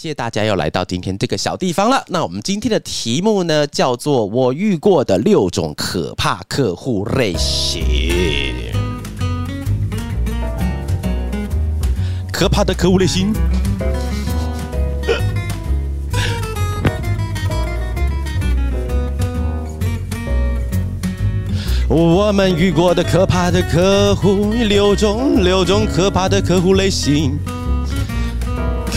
谢谢大家又来到今天这个小地方了。那我们今天的题目呢，叫做“我遇过的六种可怕客户类型”。可怕的客户类型。我们遇过的可怕的客户六种，六种可怕的客户类型。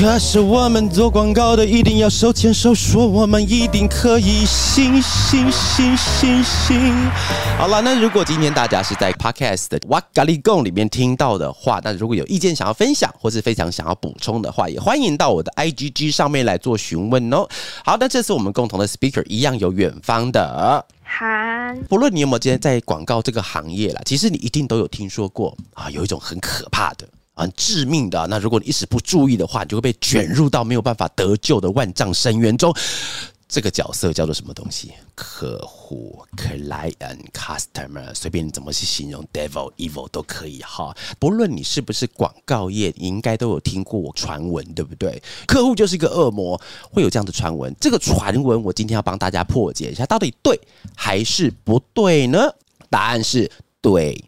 可是我们做广告的一定要手牵手，说我们一定可以行行行行行。好了，那如果今天大家是在 Podcast 的哇咖喱贡里面听到的话，那如果有意见想要分享，或是非常想要补充的话，也欢迎到我的 IGG 上面来做询问哦。好，那这次我们共同的 Speaker 一样有远方的韩，不论你有没有今天在广告这个行业啦，其实你一定都有听说过啊，有一种很可怕的。很致命的，那如果你一时不注意的话，你就会被卷入到没有办法得救的万丈深渊中。这个角色叫做什么东西？客户 （client）、customer，随便你怎么去形容，devil、evil 都可以哈。不论你是不是广告业，你应该都有听过传闻，对不对？客户就是一个恶魔，会有这样的传闻。这个传闻，我今天要帮大家破解一下，到底对还是不对呢？答案是对。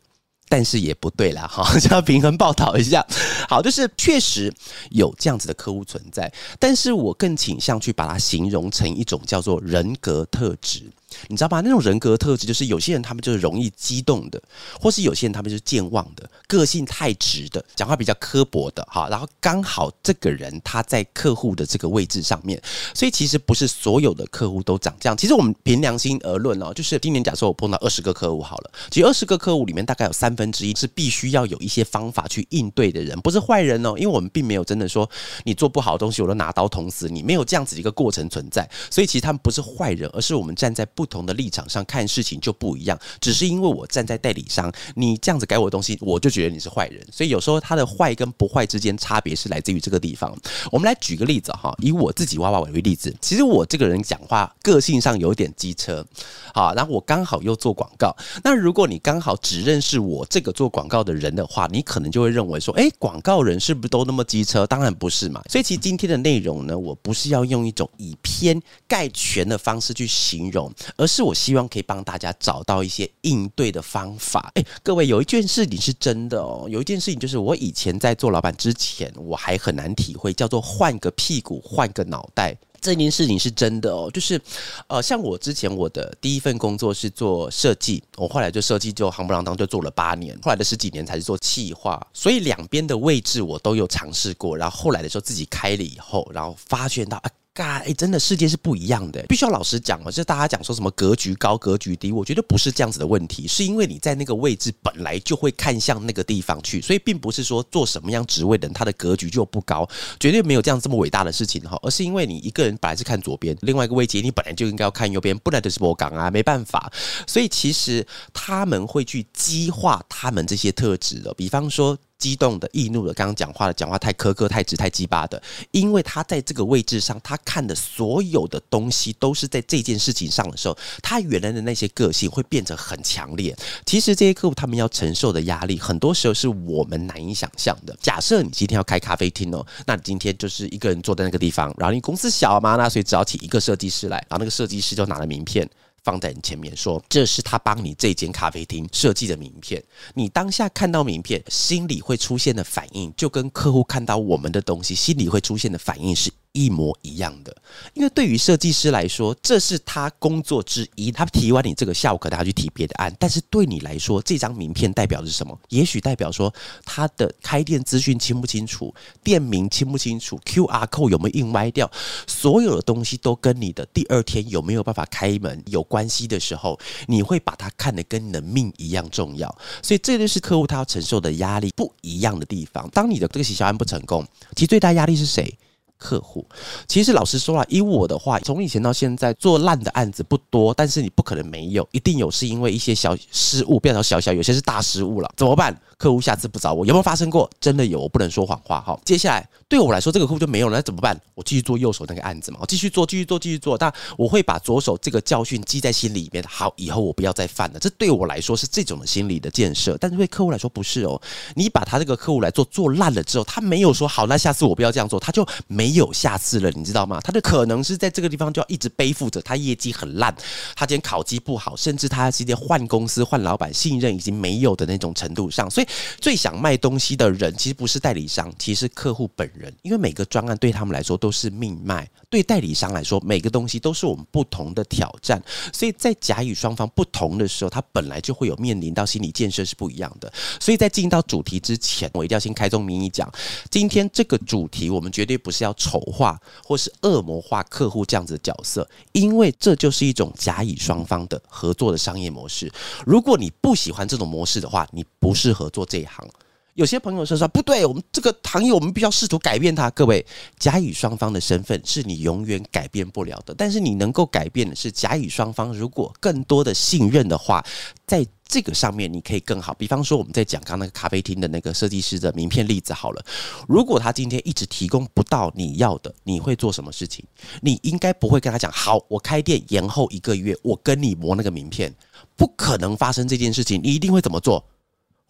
但是也不对啦，哈，要平衡报道一下。好，就是确实有这样子的客户存在，但是我更倾向去把它形容成一种叫做人格特质。你知道吧？那种人格特质就是有些人他们就是容易激动的，或是有些人他们就是健忘的，个性太直的，讲话比较刻薄的，哈。然后刚好这个人他在客户的这个位置上面，所以其实不是所有的客户都长这样。其实我们凭良心而论哦，就是今年假设我碰到二十个客户好了，其实二十个客户里面大概有三分之一是必须要有一些方法去应对的人，不是坏人哦，因为我们并没有真的说你做不好的东西我都拿刀捅死你，没有这样子一个过程存在。所以其实他们不是坏人，而是我们站在不。不同的立场上看事情就不一样，只是因为我站在代理商，你这样子改我的东西，我就觉得你是坏人。所以有时候他的坏跟不坏之间差别是来自于这个地方。我们来举个例子哈，以我自己娃娃为例子，其实我这个人讲话个性上有点机车，好，然后我刚好又做广告。那如果你刚好只认识我这个做广告的人的话，你可能就会认为说，哎，广告人是不是都那么机车？当然不是嘛。所以其实今天的内容呢，我不是要用一种以偏概全的方式去形容。而是我希望可以帮大家找到一些应对的方法。哎，各位，有一件事情是真的哦，有一件事情就是我以前在做老板之前，我还很难体会，叫做换个屁股换个脑袋这件事情是真的哦。就是，呃，像我之前我的第一份工作是做设计，我后来就设计就行不啷当就做了八年，后来的十几年才是做企划，所以两边的位置我都有尝试过。然后后来的时候自己开了以后，然后发现到啊。哎，真的世界是不一样的，必须要老实讲哦。就大家讲说什么格局高、格局低，我觉得不是这样子的问题，是因为你在那个位置本来就会看向那个地方去，所以并不是说做什么样职位的人他的格局就不高，绝对没有这样这么伟大的事情哈。而是因为你一个人本来是看左边，另外一个位置你本来就应该要看右边，不然就是我讲啊，没办法。所以其实他们会去激化他们这些特质的，比方说。激动的、易怒的，刚刚讲话的，讲话太苛刻、太直、太鸡巴的，因为他在这个位置上，他看的所有的东西都是在这件事情上的时候，他原来的那些个性会变得很强烈。其实这些客户他们要承受的压力，很多时候是我们难以想象的。假设你今天要开咖啡厅哦，那你今天就是一个人坐在那个地方，然后你公司小嘛，那所以只要请一个设计师来，然后那个设计师就拿了名片。放在你前面，说这是他帮你这间咖啡厅设计的名片。你当下看到名片，心里会出现的反应，就跟客户看到我们的东西，心里会出现的反应是。一模一样的，因为对于设计师来说，这是他工作之一。他提完你这个下午，可能要去提别的案。但是对你来说，这张名片代表的是什么？也许代表说他的开店资讯清不清楚，店名清不清楚，QR code 有没有印歪掉，所有的东西都跟你的第二天有没有办法开门有关系的时候，你会把它看得跟你的命一样重要。所以这就是客户他要承受的压力不一样的地方。当你的这个洗销案不成功，其实最大压力是谁？客户，其实老实说啊，以我的话，从以前到现在做烂的案子不多，但是你不可能没有，一定有，是因为一些小失误变成小小，有些是大失误了，怎么办？客户下次不找我，有没有发生过？真的有，我不能说谎话哈。接下来对我来说，这个客户就没有了，那怎么办？我继续做右手那个案子嘛，我继续做，继续做，继续做。但我会把左手这个教训记在心里面，好，以后我不要再犯了。这对我来说是这种的心理的建设，但是对客户来说不是哦。你把他这个客户来做做烂了之后，他没有说好，那下次我不要这样做，他就没有下次了。你知道吗？他的可能是在这个地方就要一直背负着他业绩很烂，他今天考绩不好，甚至他今天换公司换老板，信任已经没有的那种程度上。所以最想卖东西的人，其实不是代理商，其实客户本人。因为每个专案对他们来说都是命脉，对代理商来说，每个东西都是我们不同的挑战。所以在甲乙双方不同的时候，他本来就会有面临到心理建设是不一样的。所以在进到主题之前，我一定要先开宗明义讲，今天这个主题我们绝对不是要丑化。或是恶魔化客户这样子的角色，因为这就是一种甲乙双方的合作的商业模式。如果你不喜欢这种模式的话，你不适合做这一行。有些朋友说说不对，我们这个行业我们必须要试图改变它。各位，甲乙双方的身份是你永远改变不了的，但是你能够改变的是甲乙双方如果更多的信任的话，在这个上面你可以更好。比方说，我们在讲刚那个咖啡厅的那个设计师的名片例子好了，如果他今天一直提供不到你要的，你会做什么事情？你应该不会跟他讲，好，我开店延后一个月，我跟你磨那个名片，不可能发生这件事情。你一定会怎么做？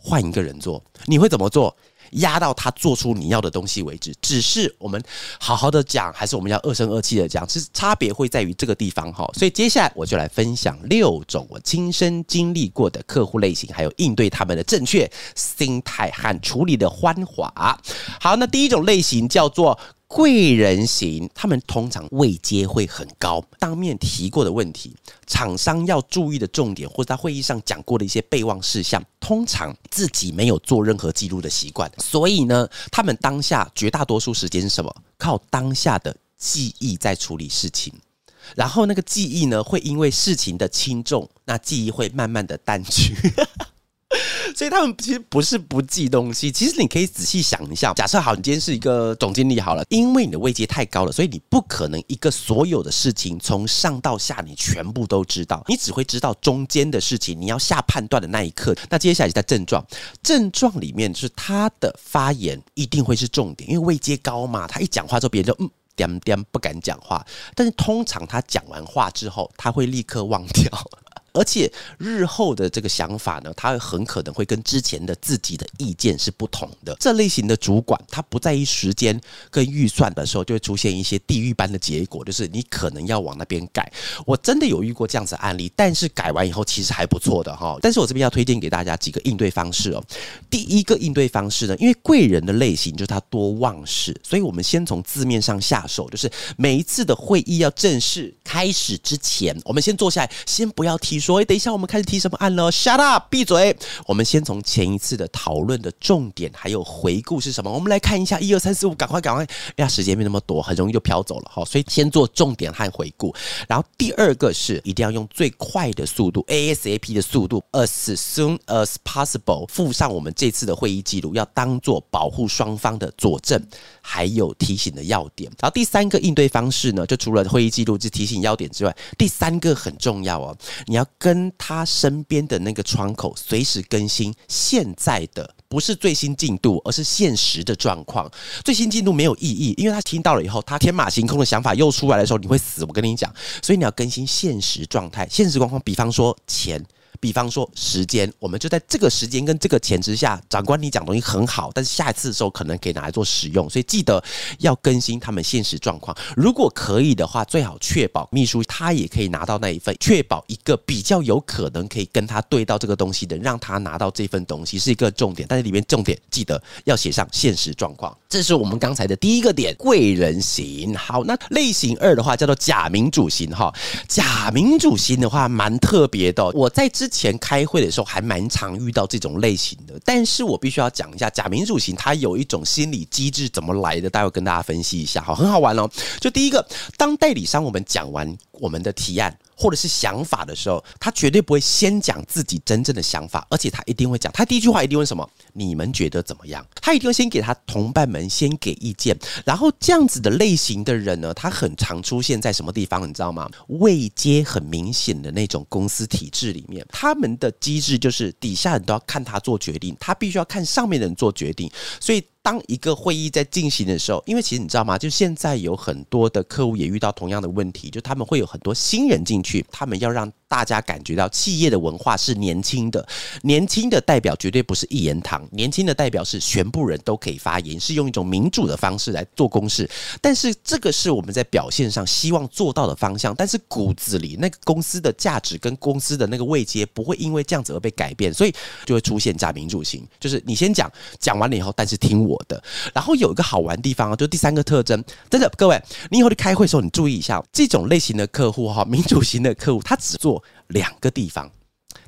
换一个人做，你会怎么做？压到他做出你要的东西为止。只是我们好好的讲，还是我们要恶声恶气的讲？其实差别会在于这个地方哈。所以接下来我就来分享六种我亲身经历过的客户类型，还有应对他们的正确心态和处理的方法。好，那第一种类型叫做。贵人型，他们通常位阶会很高。当面提过的问题，厂商要注意的重点，或者在会议上讲过的一些备忘事项，通常自己没有做任何记录的习惯。所以呢，他们当下绝大多数时间是什么？靠当下的记忆在处理事情。然后那个记忆呢，会因为事情的轻重，那记忆会慢慢的淡去。所以他们其实不是不记东西，其实你可以仔细想一下。假设好，你今天是一个总经理好了，因为你的位阶太高了，所以你不可能一个所有的事情从上到下你全部都知道，你只会知道中间的事情。你要下判断的那一刻，那接下来在症状，症状里面就是他的发言一定会是重点，因为位阶高嘛，他一讲话之后别人就嗯点点不敢讲话，但是通常他讲完话之后，他会立刻忘掉。而且日后的这个想法呢，他很可能会跟之前的自己的意见是不同的。这类型的主管，他不在意时间跟预算的时候，就会出现一些地狱般的结果，就是你可能要往那边改。我真的有遇过这样子案例，但是改完以后其实还不错的哈。但是我这边要推荐给大家几个应对方式哦。第一个应对方式呢，因为贵人的类型就是他多忘事，所以我们先从字面上下手，就是每一次的会议要正式开始之前，我们先坐下来，先不要提。说，等一下，我们开始提什么案了？Shut up，闭嘴！我们先从前一次的讨论的重点还有回顾是什么？我们来看一下，一二三四五，赶快赶快！哎呀，时间没那么多，很容易就飘走了哈。所以先做重点和回顾，然后第二个是一定要用最快的速度，ASAP 的速度，as soon as possible，附上我们这次的会议记录，要当做保护双方的佐证，还有提醒的要点。然后第三个应对方式呢，就除了会议记录是提醒要点之外，第三个很重要哦，你要。跟他身边的那个窗口随时更新现在的不是最新进度，而是现实的状况。最新进度没有意义，因为他听到了以后，他天马行空的想法又出来的时候，你会死。我跟你讲，所以你要更新现实状态、现实状况。比方说钱。比方说时间，我们就在这个时间跟这个前之下，长官你讲东西很好，但是下一次的时候可能可以拿来做使用，所以记得要更新他们现实状况。如果可以的话，最好确保秘书他也可以拿到那一份，确保一个比较有可能可以跟他对到这个东西的，让他拿到这份东西是一个重点。但是里面重点记得要写上现实状况，这是我们刚才的第一个点，贵人型。好，那类型二的话叫做假民主型哈，假民主型的话蛮特别的，我在之。前开会的时候还蛮常遇到这种类型的，但是我必须要讲一下假民主型，它有一种心理机制怎么来的，待会跟大家分析一下，好，很好玩哦。就第一个，当代理商我们讲完我们的提案。或者是想法的时候，他绝对不会先讲自己真正的想法，而且他一定会讲，他第一句话一定问什么？你们觉得怎么样？他一定会先给他同伴们先给意见，然后这样子的类型的人呢，他很常出现在什么地方？你知道吗？位阶很明显的那种公司体制里面，他们的机制就是底下人都要看他做决定，他必须要看上面的人做决定，所以。当一个会议在进行的时候，因为其实你知道吗？就现在有很多的客户也遇到同样的问题，就他们会有很多新人进去，他们要让大家感觉到企业的文化是年轻的，年轻的代表绝对不是一言堂，年轻的代表是全部人都可以发言，是用一种民主的方式来做公事。但是这个是我们在表现上希望做到的方向，但是骨子里那个公司的价值跟公司的那个位阶不会因为这样子而被改变，所以就会出现假民主型，就是你先讲，讲完了以后，但是听我。的，然后有一个好玩的地方啊，就第三个特征，真的，各位，你以后去开会的时候，你注意一下，这种类型的客户哈，民主型的客户，他只做两个地方，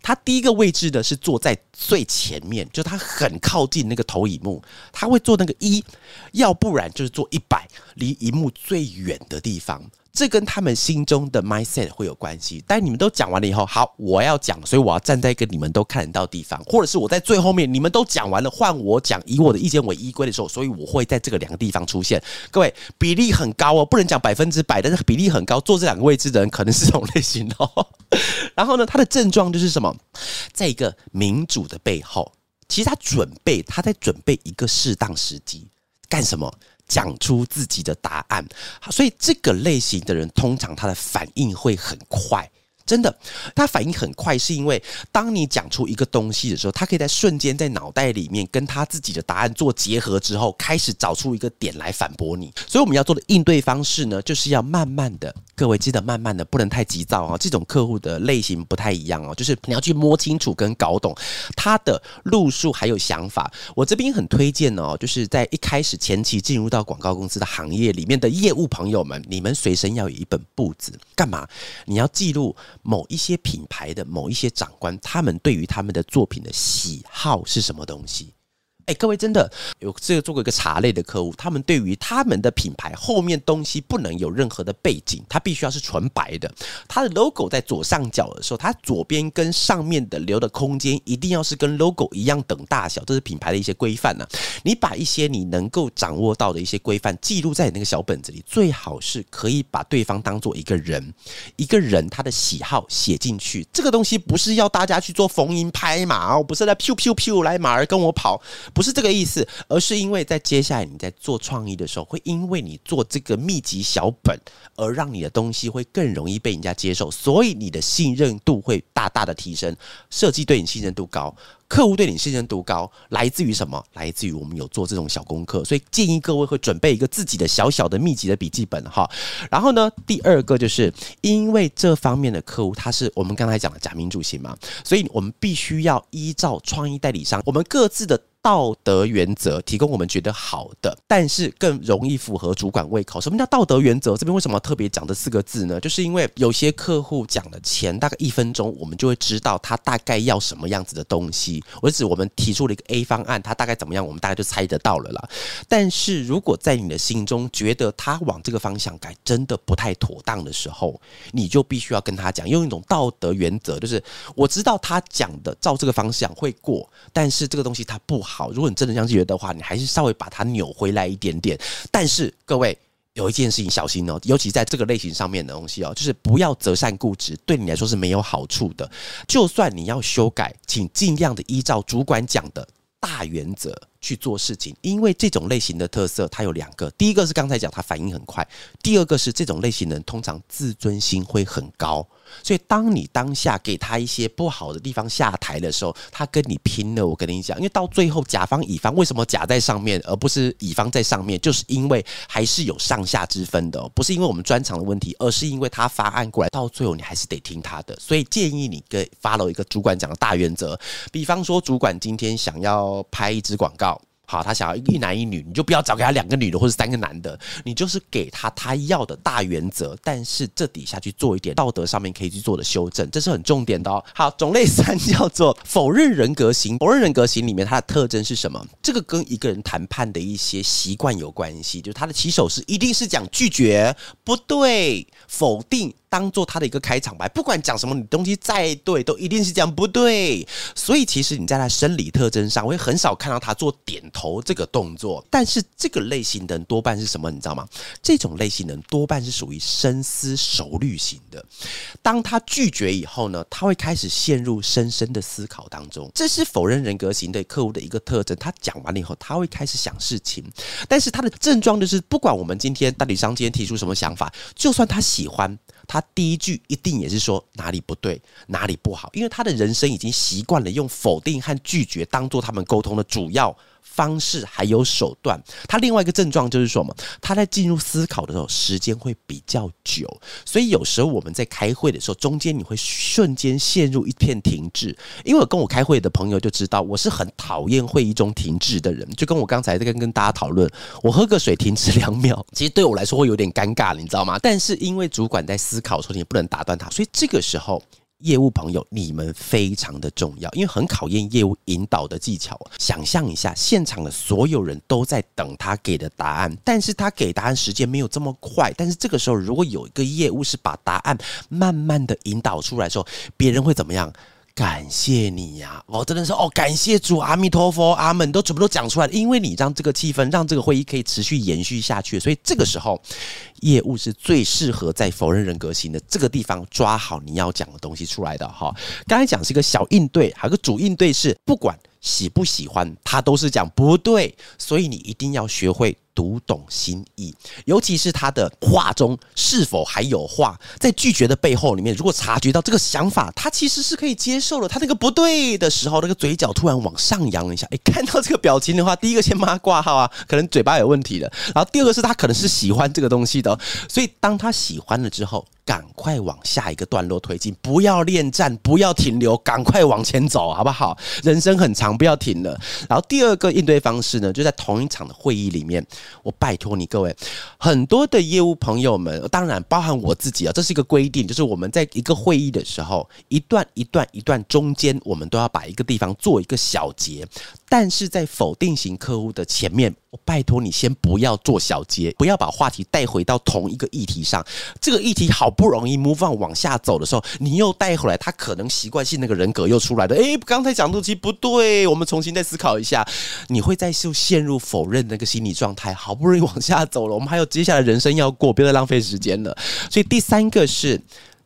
他第一个位置呢是坐在最前面，就他很靠近那个投影幕，他会做那个一，要不然就是坐一百，离荧幕最远的地方。这跟他们心中的 mindset 会有关系，但你们都讲完了以后，好，我要讲，所以我要站在一个你们都看得到地方，或者是我在最后面，你们都讲完了，换我讲，以我的意见为依归的时候，所以我会在这个两个地方出现。各位比例很高哦，不能讲百分之百，但是比例很高，坐这两个位置的人可能是这种类型哦。然后呢，他的症状就是什么？在一个民主的背后，其实他准备，他在准备一个适当时机干什么？讲出自己的答案，所以这个类型的人通常他的反应会很快，真的，他反应很快，是因为当你讲出一个东西的时候，他可以在瞬间在脑袋里面跟他自己的答案做结合之后，开始找出一个点来反驳你。所以我们要做的应对方式呢，就是要慢慢的。各位记得慢慢的，不能太急躁啊！这种客户的类型不太一样哦，就是你要去摸清楚跟搞懂他的路数还有想法。我这边很推荐哦，就是在一开始前期进入到广告公司的行业里面的业务朋友们，你们随身要有一本簿子，干嘛？你要记录某一些品牌的某一些长官，他们对于他们的作品的喜好是什么东西。哎，各位真的有这个做过一个茶类的客户，他们对于他们的品牌后面东西不能有任何的背景，它必须要是纯白的。它的 logo 在左上角的时候，它左边跟上面的留的空间一定要是跟 logo 一样等大小，这是品牌的一些规范呢。你把一些你能够掌握到的一些规范记录在你那个小本子里，最好是可以把对方当做一个人，一个人他的喜好写进去。这个东西不是要大家去做逢迎拍马哦，不是在 p 咻 p 来马儿跟我跑。不是这个意思，而是因为在接下来你在做创意的时候，会因为你做这个密集小本，而让你的东西会更容易被人家接受，所以你的信任度会大大的提升。设计对你信任度高，客户对你信任度高，来自于什么？来自于我们有做这种小功课，所以建议各位会准备一个自己的小小的密集的笔记本哈。然后呢，第二个就是因为这方面的客户他是我们刚才讲的假民主型嘛，所以我们必须要依照创意代理商我们各自的。道德原则提供我们觉得好的，但是更容易符合主管胃口。什么叫道德原则？这边为什么特别讲这四个字呢？就是因为有些客户讲的前大概一分钟，我们就会知道他大概要什么样子的东西。我指我们提出了一个 A 方案，他大概怎么样，我们大概就猜得到了啦。但是如果在你的心中觉得他往这个方向改真的不太妥当的时候，你就必须要跟他讲，用一种道德原则，就是我知道他讲的照这个方向会过，但是这个东西它不好。好，如果你真的这样觉得的话，你还是稍微把它扭回来一点点。但是各位有一件事情小心哦，尤其在这个类型上面的东西哦，就是不要择善固执，对你来说是没有好处的。就算你要修改，请尽量的依照主管讲的大原则去做事情，因为这种类型的特色它有两个，第一个是刚才讲它反应很快，第二个是这种类型的人通常自尊心会很高。所以，当你当下给他一些不好的地方下台的时候，他跟你拼了。我跟你讲，因为到最后，甲方乙方为什么甲在上面，而不是乙方在上面？就是因为还是有上下之分的，哦不是因为我们专长的问题，而是因为他发案过来，到最后你还是得听他的。所以建议你跟 follow 一个主管讲的大原则，比方说，主管今天想要拍一支广告。好，他想要一男一女，你就不要找给他两个女的或者三个男的，你就是给他他要的大原则，但是这底下去做一点道德上面可以去做的修正，这是很重点的哦。好，种类三叫做否认人格型，否认人格型里面它的特征是什么？这个跟一个人谈判的一些习惯有关系，就是他的起手是一定是讲拒绝，不对，否定。当做他的一个开场白，不管讲什么，你东西再对，都一定是讲不对。所以其实你在他生理特征上，会很少看到他做点头这个动作。但是这个类型的人多半是什么？你知道吗？这种类型的人多半是属于深思熟虑型的。当他拒绝以后呢，他会开始陷入深深的思考当中。这是否认人格型的客户的一个特征。他讲完了以后，他会开始想事情，但是他的症状就是，不管我们今天代理商今天提出什么想法，就算他喜欢，他第一句一定也是说哪里不对，哪里不好，因为他的人生已经习惯了用否定和拒绝当做他们沟通的主要。方式还有手段，他另外一个症状就是什么，他在进入思考的时候时间会比较久，所以有时候我们在开会的时候，中间你会瞬间陷入一片停滞。因为我跟我开会的朋友就知道，我是很讨厌会议中停滞的人，就跟我刚才在跟跟大家讨论，我喝个水停止两秒，其实对我来说会有点尴尬，你知道吗？但是因为主管在思考的时候，你不能打断他，所以这个时候。业务朋友，你们非常的重要，因为很考验业务引导的技巧。想象一下，现场的所有人都在等他给的答案，但是他给答案时间没有这么快。但是这个时候，如果有一个业务是把答案慢慢的引导出来的时候，别人会怎么样？感谢你呀！我真的是哦，感谢主，阿弥陀佛，阿门，都全部都讲出来了。因为你让这个气氛，让这个会议可以持续延续下去，所以这个时候，业务是最适合在否认人格型的这个地方抓好你要讲的东西出来的哈。刚才讲是一个小应对，还有个主应对是不管。喜不喜欢他都是讲不对，所以你一定要学会读懂心意，尤其是他的话中是否还有话，在拒绝的背后里面，如果察觉到这个想法，他其实是可以接受的，他那个不对的时候，那个嘴角突然往上扬了一下，哎，看到这个表情的话，第一个先帮他挂号啊，可能嘴巴有问题的，然后第二个是他可能是喜欢这个东西的，所以当他喜欢了之后。赶快往下一个段落推进，不要恋战，不要停留，赶快往前走，好不好？人生很长，不要停了。然后第二个应对方式呢，就在同一场的会议里面，我拜托你各位，很多的业务朋友们，当然包含我自己啊，这是一个规定，就是我们在一个会议的时候，一段一段一段中间，我们都要把一个地方做一个小结。但是在否定型客户的前面，我拜托你先不要做小结，不要把话题带回到同一个议题上。这个议题好不容易 move on 往下走的时候，你又带回来，他可能习惯性那个人格又出来了。诶，刚才讲东西不对，我们重新再思考一下。你会再就陷入否认那个心理状态，好不容易往下走了，我们还有接下来人生要过，别再浪费时间了。所以第三个是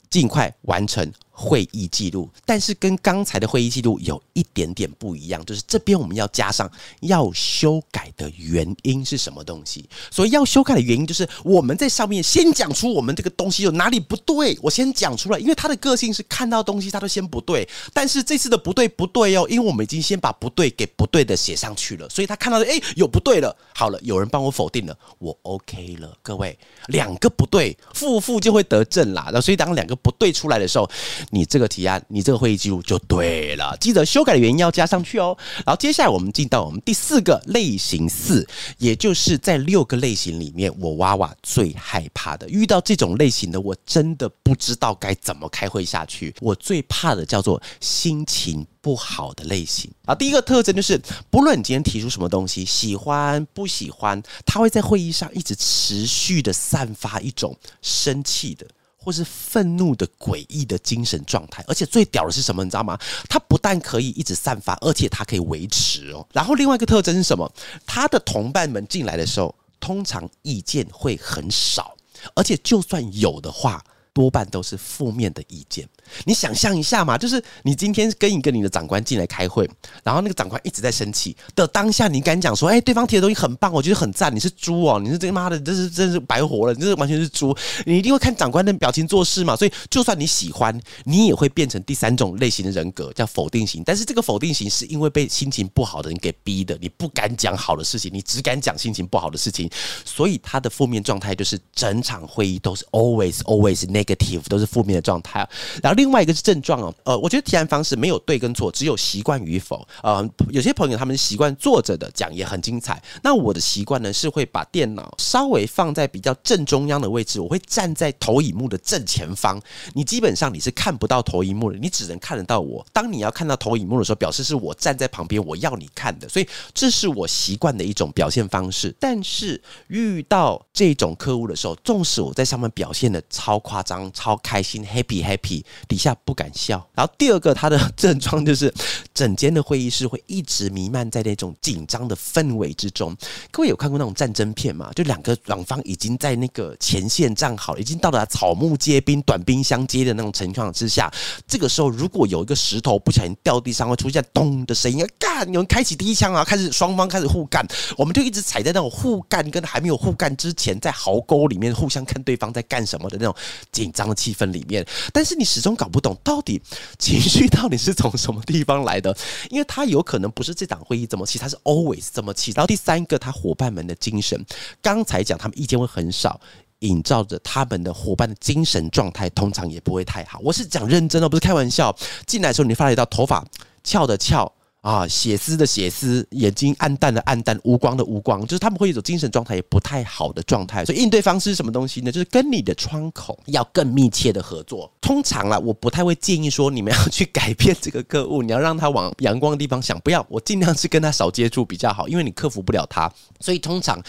尽快完成。会议记录，但是跟刚才的会议记录有一点点不一样，就是这边我们要加上要修改的原因是什么东西。所以要修改的原因就是我们在上面先讲出我们这个东西有哪里不对，我先讲出来，因为他的个性是看到东西他都先不对。但是这次的不对不对哦，因为我们已经先把不对给不对的写上去了，所以他看到的哎有不对了，好了，有人帮我否定了，我 OK 了。各位两个不对，负负就会得正啦。那所以当两个不对出来的时候。你这个提案，你这个会议记录就对了。记得修改的原因要加上去哦。然后接下来我们进到我们第四个类型四，也就是在六个类型里面，我娃娃最害怕的。遇到这种类型的，我真的不知道该怎么开会下去。我最怕的叫做心情不好的类型啊。第一个特征就是，不论你今天提出什么东西，喜欢不喜欢，他会在会议上一直持续的散发一种生气的。或是愤怒的诡异的精神状态，而且最屌的是什么？你知道吗？它不但可以一直散发，而且它可以维持哦。然后另外一个特征是什么？他的同伴们进来的时候，通常意见会很少，而且就算有的话。多半都是负面的意见。你想象一下嘛，就是你今天跟一个你的长官进来开会，然后那个长官一直在生气的当下，你敢讲说：“哎，对方提的东西很棒，我觉得很赞。”你是猪哦，你是这妈的，这是真是白活了，你这完全是猪。你一定会看长官的表情做事嘛。所以，就算你喜欢，你也会变成第三种类型的人格，叫否定型。但是这个否定型是因为被心情不好的人给逼的，你不敢讲好的事情，你只敢讲心情不好的事情。所以他的负面状态就是整场会议都是 always always negative 都是负面的状态，然后另外一个是症状哦，呃，我觉得提案方式没有对跟错，只有习惯与否。呃，有些朋友他们习惯坐着的讲也很精彩，那我的习惯呢是会把电脑稍微放在比较正中央的位置，我会站在投影幕的正前方。你基本上你是看不到投影幕的，你只能看得到我。当你要看到投影幕的时候，表示是我站在旁边，我要你看的，所以这是我习惯的一种表现方式。但是遇到这种客户的时候，纵使我在上面表现的超夸张。张、超开心、happy happy，底下不敢笑。然后第二个，他的症状就是整间的会议室会一直弥漫在那种紧张的氛围之中。各位有看过那种战争片吗？就两个两方已经在那个前线站好，已经到达草木皆兵、短兵相接的那种情况之下，这个时候如果有一个石头不小心掉地上，会出现咚的声音，干，有人开启第一枪啊，开始双方开始互干，我们就一直踩在那种互干跟还没有互干之前，在壕沟里面互相看对方在干什么的那种紧张的气氛里面，但是你始终搞不懂到底情绪到底是从什么地方来的，因为他有可能不是这场会议这么气，他是 always 这么气。然后第三个，他伙伴们的精神，刚才讲他们意见会很少。映照着他们的伙伴的精神状态，通常也不会太好。我是讲认真的，不是开玩笑。进来的时候，你发觉到头发翘的翘。啊，血丝的血丝，眼睛暗淡的暗淡，无光的无光，就是他们会有一种精神状态也不太好的状态。所以应对方式是什么东西呢？就是跟你的窗口要更密切的合作。通常啦，我不太会建议说你们要去改变这个客户，你要让他往阳光的地方想。不要，我尽量是跟他少接触比较好，因为你克服不了他。所以通常，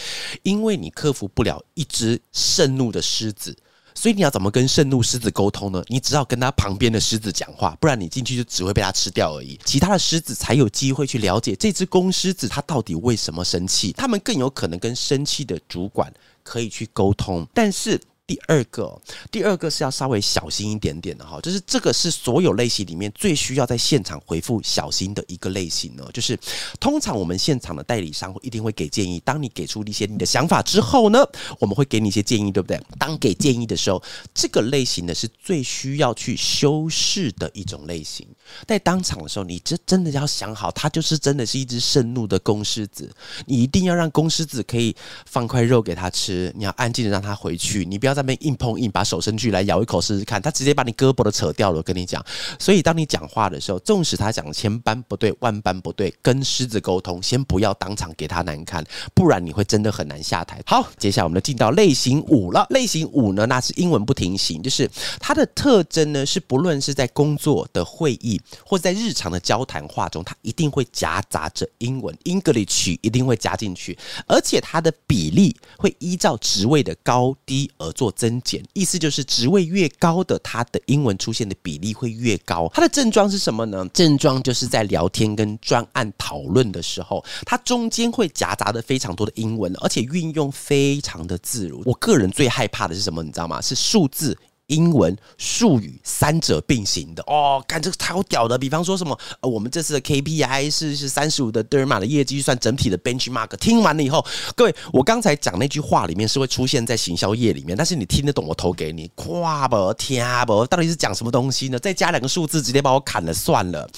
因为你克服不了一只盛怒的狮子。所以你要怎么跟盛怒狮子沟通呢？你只要跟他旁边的狮子讲话，不然你进去就只会被他吃掉而已。其他的狮子才有机会去了解这只公狮子它到底为什么生气，他们更有可能跟生气的主管可以去沟通。但是。第二个，第二个是要稍微小心一点点的哈，就是这个是所有类型里面最需要在现场回复小心的一个类型呢。就是通常我们现场的代理商一定会给建议，当你给出一些你的想法之后呢，我们会给你一些建议，对不对？当给建议的时候，这个类型呢是最需要去修饰的一种类型。在当场的时候，你这真的要想好，它就是真的是一只盛怒的公狮子，你一定要让公狮子可以放块肉给他吃，你要安静的让他回去，你不要在。那边硬碰硬，把手伸去来咬一口试试看，他直接把你胳膊都扯掉了。我跟你讲，所以当你讲话的时候，纵使他讲千般不对万般不对，跟狮子沟通，先不要当场给他难看，不然你会真的很难下台。好，接下来我们就进到类型五了。类型五呢，那是英文不停型，就是它的特征呢，是不论是在工作的会议，或者在日常的交谈话中，它一定会夹杂着英文，English 一定会加进去，而且它的比例会依照职位的高低而做。增减，意思就是职位越高的，他的英文出现的比例会越高。他的症状是什么呢？症状就是在聊天跟专案讨论的时候，它中间会夹杂的非常多的英文，而且运用非常的自如。我个人最害怕的是什么？你知道吗？是数字。英文术语三者并行的哦，看这个超屌的。比方说什么，呃，我们这次的 KPI 是是三十五的德尔玛的业绩预算整体的 benchmark。听完了以后，各位，我刚才讲那句话里面是会出现在行销业里面，但是你听得懂，我投给你，夸不听不，到底是讲什么东西呢？再加两个数字，直接把我砍了算了。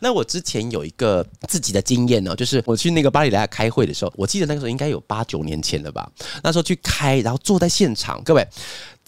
那我之前有一个自己的经验呢，就是我去那个巴黎来开会的时候，我记得那个时候应该有八九年前了吧，那时候去开，然后坐在现场，各位。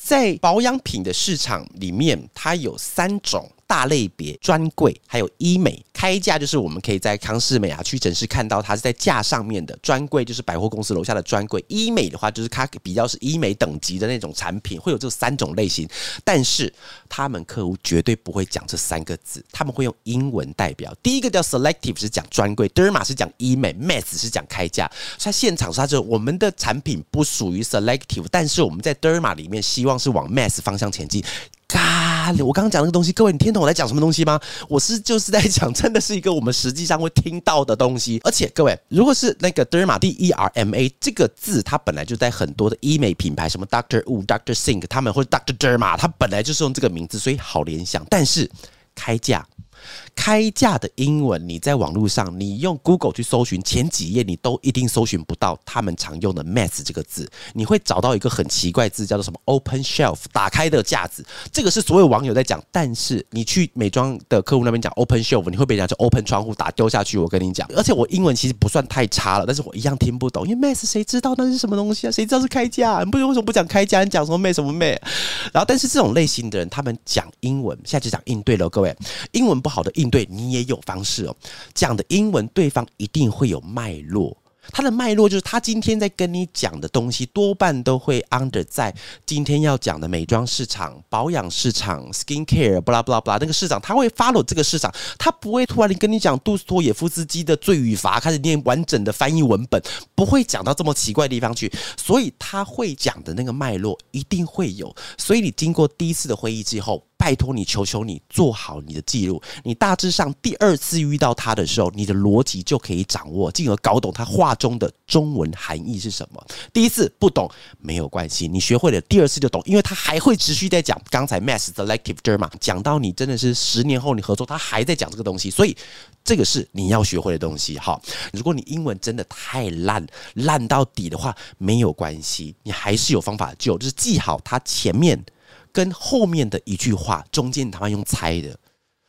在保养品的市场里面，它有三种。大类别专柜还有医美开价，就是我们可以在康士美啊屈臣氏看到它是在架上面的专柜，就是百货公司楼下的专柜。医美的话，就是它比较是医美等级的那种产品，会有这三种类型。但是他们客户绝对不会讲这三个字，他们会用英文代表。第一个叫 selective 是讲专柜，derma 是讲医美，mass 是讲开价。在现场他就我们的产品不属于 selective，但是我们在 derma 里面希望是往 mass 方向前进。我刚刚讲那个东西，各位你听懂我在讲什么东西吗？我是就是在讲，真的是一个我们实际上会听到的东西。而且各位，如果是那个 Derma D E R M A 这个字，它本来就在很多的医美品牌，什么 Doctor Wu、Doctor Think 他们或者 Doctor Derma，它本来就是用这个名字，所以好联想。但是开价。开价的英文，你在网络上，你用 Google 去搜寻前几页，你都一定搜寻不到他们常用的 “mass” 这个字。你会找到一个很奇怪字，叫做什么 “open shelf”，打开的架子。这个是所有网友在讲。但是你去美妆的客户那边讲 “open shelf”，你会被人家就 “open 窗户”打丢下去。我跟你讲，而且我英文其实不算太差了，但是我一样听不懂，因为 “mass” 谁知道那是什么东西啊？谁知道是开价？你不为什么不讲开价？你讲什么 “me” 什么 “me”？然后，但是这种类型的人，他们讲英文，现在就讲应对了。各位，英文不好的应对，你也有方式哦。讲的英文，对方一定会有脉络。他的脉络就是，他今天在跟你讲的东西，多半都会 under 在今天要讲的美妆市场、保养市场、skin care，巴拉巴拉巴拉那个市场，他会 follow 这个市场，他不会突然跟你讲杜斯托耶夫斯基的罪与罚，开始念完整的翻译文本，不会讲到这么奇怪的地方去，所以他会讲的那个脉络一定会有，所以你经过第一次的会议之后。拜托你，求求你做好你的记录。你大致上第二次遇到他的时候，你的逻辑就可以掌握，进而搞懂他话中的中文含义是什么。第一次不懂没有关系，你学会了，第二次就懂，因为他还会持续在讲刚才 mass selective German 讲到你真的是十年后你合作，他还在讲这个东西，所以这个是你要学会的东西。好，如果你英文真的太烂烂到底的话，没有关系，你还是有方法救，就是记好他前面。跟后面的一句话中间，你他妈用猜的，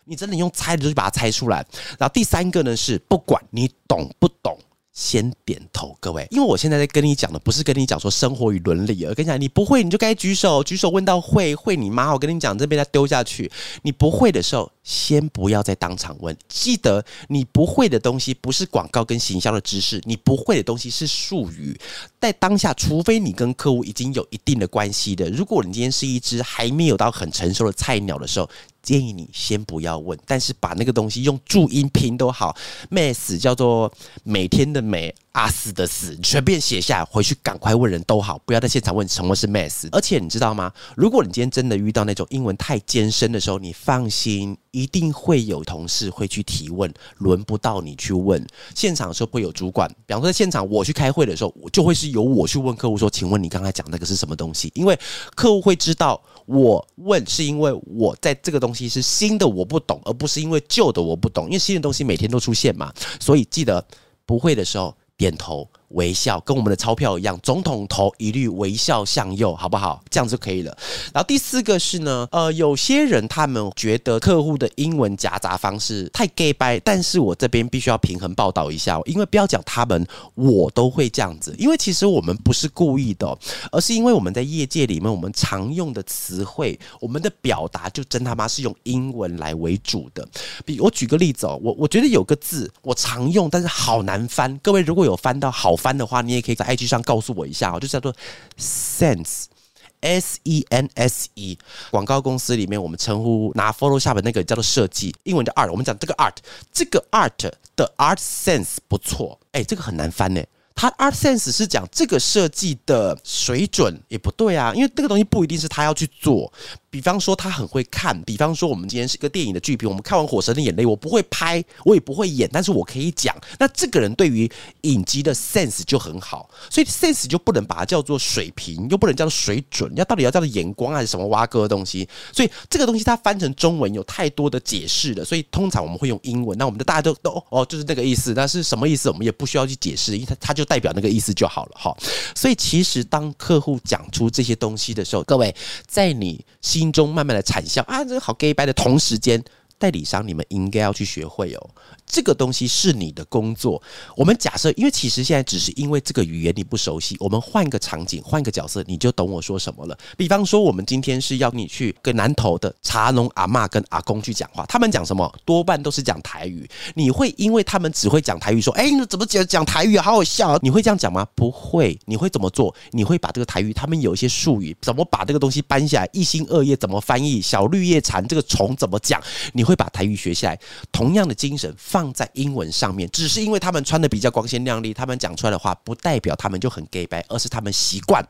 你真的用猜的就把它猜出来。然后第三个呢是，不管你懂不懂。先点头，各位，因为我现在在跟你讲的不是跟你讲说生活与伦理，而跟你讲你不会你就该举手，举手问到会会你妈，我跟你讲这边再丢下去，你不会的时候先不要再当场问，记得你不会的东西不是广告跟行销的知识，你不会的东西是术语，在当下，除非你跟客户已经有一定的关系的，如果你今天是一只还没有到很成熟的菜鸟的时候。建议你先不要问，但是把那个东西用注音拼都好，mass 叫做每天的每。阿死的死，随便写下回去，赶快问人都好，不要在现场问什么是 mass。而且你知道吗？如果你今天真的遇到那种英文太艰深的时候，你放心，一定会有同事会去提问，轮不到你去问。现场的时候会有主管，比方说在现场我去开会的时候，我就会是由我去问客户说：“请问你刚才讲那个是什么东西？”因为客户会知道我问是因为我在这个东西是新的我不懂，而不是因为旧的我不懂。因为新的东西每天都出现嘛，所以记得不会的时候。点头微笑，跟我们的钞票一样，总统头一律微笑向右，好不好？这样就可以了。然后第四个是呢，呃，有些人他们觉得客户的英文夹杂方式太 gay 掰，但是我这边必须要平衡报道一下，因为不要讲他们，我都会这样子。因为其实我们不是故意的，而是因为我们在业界里面，我们常用的词汇，我们的表达就真他妈是用英文来为主的。比我举个例子哦，我我觉得有个字我常用，但是好难翻。各位如果有翻到好翻的话，你也可以在 IG 上告诉我一下哦，就叫做 sense，s e n s e。广告公司里面我们称呼拿 Photoshop 那个叫做设计，英文叫 art。我们讲这个 art，这个 art 的 art sense 不错，哎，这个很难翻呢。它 art sense 是讲这个设计的水准也不对啊，因为这个东西不一定是他要去做。比方说他很会看，比方说我们今天是一个电影的剧评，我们看完《火神的眼泪》，我不会拍，我也不会演，但是我可以讲。那这个人对于影集的 sense 就很好，所以 sense 就不能把它叫做水平，又不能叫做水准，要到底要叫做眼光还是什么挖哥的东西？所以这个东西它翻成中文有太多的解释了，所以通常我们会用英文。那我们的大家都都哦，就是那个意思，那是什么意思？我们也不需要去解释，因为它它就代表那个意思就好了哈。所以其实当客户讲出这些东西的时候，各位在你心。心中慢慢的惨笑啊，这个好 gay 白的同时间。代理商，你们应该要去学会哦。这个东西是你的工作。我们假设，因为其实现在只是因为这个语言你不熟悉，我们换个场景，换个角色，你就懂我说什么了。比方说，我们今天是要你去跟南头的茶农阿妈跟阿公去讲话，他们讲什么，多半都是讲台语。你会因为他们只会讲台语，说，哎，你怎么讲讲台语？好好笑。你会这样讲吗？不会。你会怎么做？你会把这个台语，他们有一些术语，怎么把这个东西搬下来？一心二叶怎么翻译？小绿叶蝉这个虫怎么讲？你会会把台语学下来，同样的精神放在英文上面，只是因为他们穿的比较光鲜亮丽，他们讲出来的话不代表他们就很 gay 白，而是他们习惯。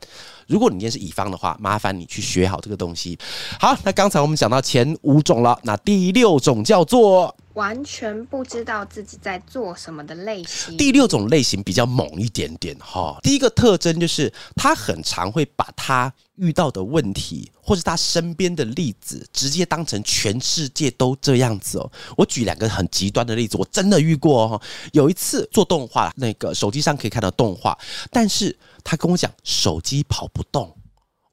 如果你今天是乙方的话，麻烦你去学好这个东西。好，那刚才我们讲到前五种了，那第六种叫做。完全不知道自己在做什么的类型。第六种类型比较猛一点点哈。第一个特征就是他很常会把他遇到的问题，或是他身边的例子，直接当成全世界都这样子哦。我举两个很极端的例子，我真的遇过哦。有一次做动画，那个手机上可以看到动画，但是他跟我讲手机跑不动。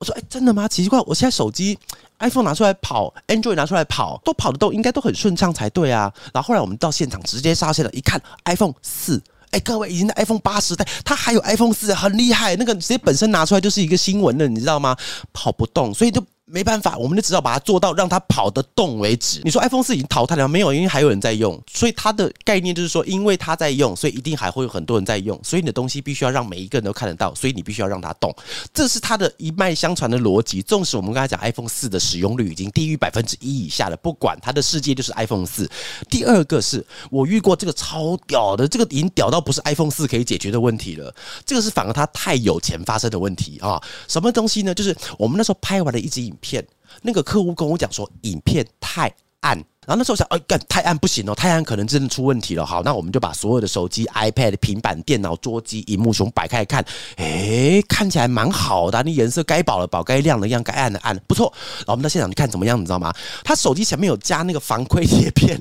我说：“哎，真的吗？奇怪，我现在手机。” iPhone 拿出来跑，Android 拿出来跑，都跑得动，应该都很顺畅才对啊。然后后来我们到现场直接杀现了，一看 iPhone 四，哎，各位已经在 iPhone 八时代，它还有 iPhone 四，很厉害。那个直接本身拿出来就是一个新闻了，你知道吗？跑不动，所以就。没办法，我们就只好把它做到让它跑得动为止。你说 iPhone 四已经淘汰了没有？因为还有人在用，所以它的概念就是说，因为它在用，所以一定还会有很多人在用，所以你的东西必须要让每一个人都看得到，所以你必须要让它动。这是它的一脉相传的逻辑。纵使我们刚才讲 iPhone 四的使用率已经低于百分之一以下了，不管它的世界就是 iPhone 四。第二个是我遇过这个超屌的，这个已经屌到不是 iPhone 四可以解决的问题了。这个是反而它太有钱发生的问题啊！什么东西呢？就是我们那时候拍完了一支影片，那个客户跟我讲说，影片太暗。然后那时候想，哎，干太暗不行哦，太暗可能真的出问题了。好，那我们就把所有的手机、iPad、平板电脑、桌机、荧幕熊摆开看，哎，看起来蛮好的，那颜色该饱了饱，该亮了亮，该暗了暗，不错。然后我们到现场去看怎么样，你知道吗？他手机前面有加那个防窥贴片。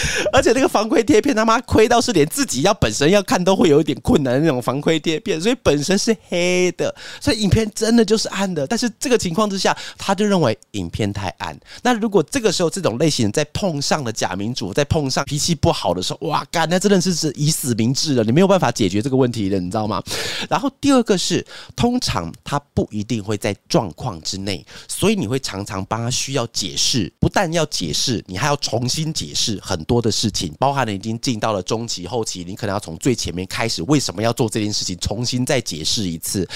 而且那个防窥贴片他妈亏到是连自己要本身要看都会有一点困难的那种防窥贴片，所以本身是黑的，所以影片真的就是暗的。但是这个情况之下，他就认为影片太暗。那如果这个时候这种类型再碰上了假民主，再碰上脾气不好的时候，哇，干那真的是是以死明志了，你没有办法解决这个问题的，你知道吗？然后第二个是，通常他不一定会在状况之内，所以你会常常帮他需要解释，不但要解释，你还要重新解释很多多的。事情包含了已经进到了中期、后期，你可能要从最前面开始，为什么要做这件事情，重新再解释一次。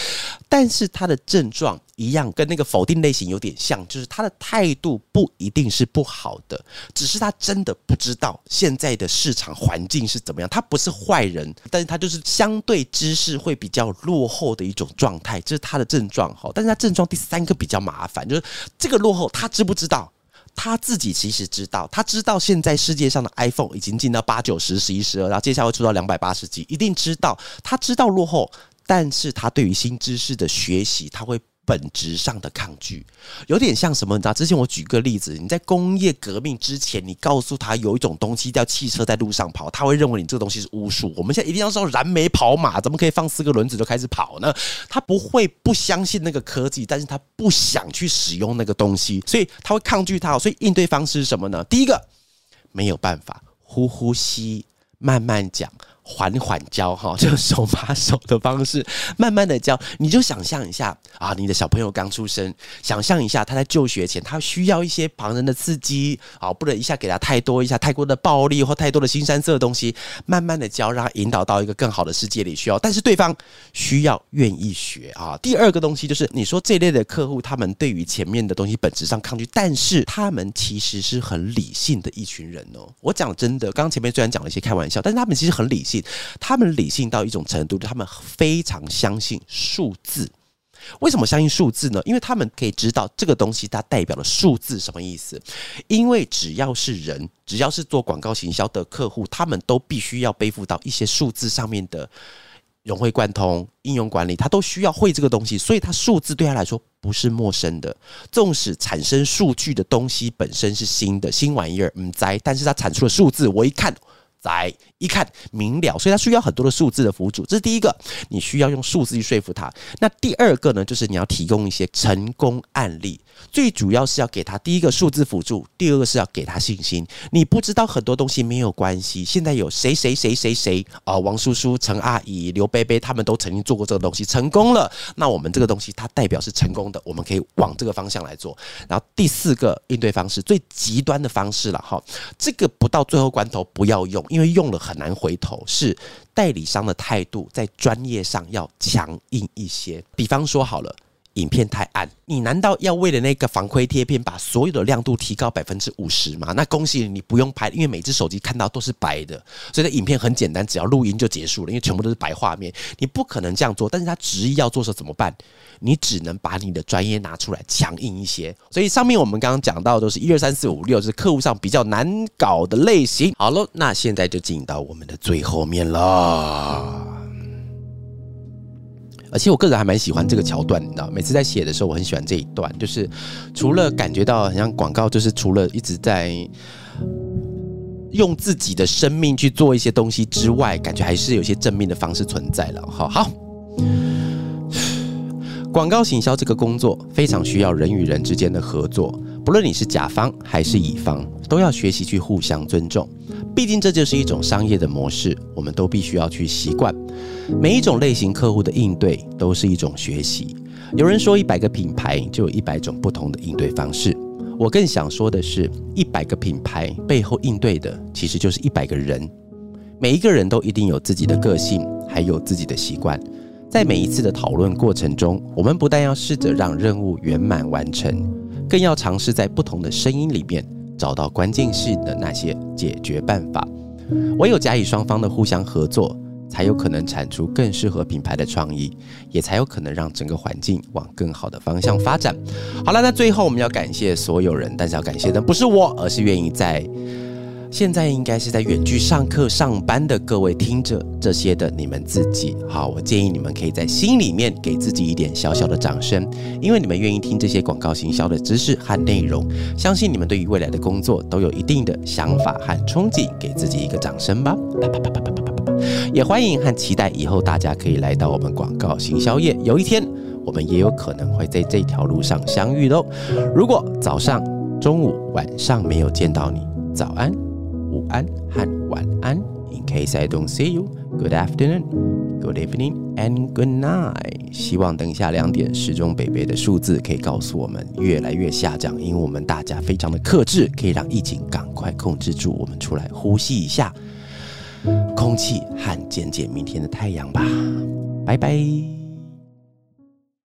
但是他的症状一样，跟那个否定类型有点像，就是他的态度不一定是不好的，只是他真的不知道现在的市场环境是怎么样。他不是坏人，但是他就是相对知识会比较落后的一种状态，这是他的症状。好，但是他症状第三个比较麻烦，就是这个落后，他知不知道？他自己其实知道，他知道现在世界上的 iPhone 已经进到八九十、十一、十二，然后接下来会出到两百八十 G，一定知道。他知道落后，但是他对于新知识的学习，他会。本质上的抗拒，有点像什么？你知道？之前我举个例子，你在工业革命之前，你告诉他有一种东西叫汽车在路上跑，他会认为你这个东西是巫术。我们现在一定要说燃煤跑马，怎么可以放四个轮子就开始跑呢？他不会不相信那个科技，但是他不想去使用那个东西，所以他会抗拒它。所以应对方式是什么呢？第一个，没有办法，呼呼吸，慢慢讲。缓缓教哈，就手把手的方式，慢慢的教。你就想象一下啊，你的小朋友刚出生，想象一下他在就学前，他需要一些旁人的刺激啊，不能一下给他太多，一下太过的暴力或太多的新三色的东西。慢慢的教，让他引导到一个更好的世界里需要。但是对方需要愿意学啊。第二个东西就是，你说这类的客户，他们对于前面的东西本质上抗拒，但是他们其实是很理性的一群人哦。我讲真的，刚刚前面虽然讲了一些开玩笑，但是他们其实很理性。他们理性到一种程度，他们非常相信数字。为什么相信数字呢？因为他们可以知道这个东西它代表的数字什么意思。因为只要是人，只要是做广告行销的客户，他们都必须要背负到一些数字上面的融会贯通、应用管理，他都需要会这个东西。所以，他数字对他来说不是陌生的。纵使产生数据的东西本身是新的新玩意儿，嗯，在，但是他产出的数字，我一看。在一看明了，所以它需要很多的数字的辅助。这是第一个，你需要用数字去说服他。那第二个呢，就是你要提供一些成功案例。最主要是要给他第一个数字辅助，第二个是要给他信心。你不知道很多东西没有关系。现在有谁谁谁谁谁啊，王叔叔、陈阿姨、刘贝贝，他们都曾经做过这个东西，成功了。那我们这个东西它代表是成功的，我们可以往这个方向来做。然后第四个应对方式，最极端的方式了哈，这个不到最后关头不要用，因为用了很难回头。是代理商的态度在专业上要强硬一些。比方说好了。影片太暗，你难道要为了那个防窥贴片把所有的亮度提高百分之五十吗？那恭喜你，你不用拍，因为每只手机看到都是白的，所以影片很简单，只要录音就结束了，因为全部都是白画面。你不可能这样做，但是他执意要做时候怎么办？你只能把你的专业拿出来，强硬一些。所以上面我们刚刚讲到都是一二三四五六，是客户上比较难搞的类型。好了，那现在就进到我们的最后面了。而且我个人还蛮喜欢这个桥段，你知道，每次在写的时候，我很喜欢这一段，就是除了感觉到很像广告，就是除了一直在用自己的生命去做一些东西之外，感觉还是有些正面的方式存在了。好好，广告行销这个工作非常需要人与人之间的合作，不论你是甲方还是乙方，都要学习去互相尊重。毕竟这就是一种商业的模式，我们都必须要去习惯。每一种类型客户的应对都是一种学习。有人说，一百个品牌就有一百种不同的应对方式。我更想说的是，一百个品牌背后应对的其实就是一百个人。每一个人都一定有自己的个性，还有自己的习惯。在每一次的讨论过程中，我们不但要试着让任务圆满完成，更要尝试在不同的声音里面找到关键性的那些解决办法。唯有甲乙双方的互相合作，才有可能产出更适合品牌的创意，也才有可能让整个环境往更好的方向发展。好了，那最后我们要感谢所有人，但是要感谢的不是我，而是愿意在。现在应该是在远距上课上班的各位听着这些的你们自己，好，我建议你们可以在心里面给自己一点小小的掌声，因为你们愿意听这些广告行销的知识和内容，相信你们对于未来的工作都有一定的想法和憧憬，给自己一个掌声吧！啪啪啪啪啪啪啪啪！也欢迎和期待以后大家可以来到我们广告行销业，有一天我们也有可能会在这条路上相遇喽。如果早上、中午、晚上没有见到你，早安。午安和晚安。In case I don't see you, good afternoon, good evening, and good night。希望等一下两点时钟北北的数字可以告诉我们越来越下降，因为我们大家非常的克制，可以让疫情赶快控制住。我们出来呼吸一下空气和见见明天的太阳吧。拜拜。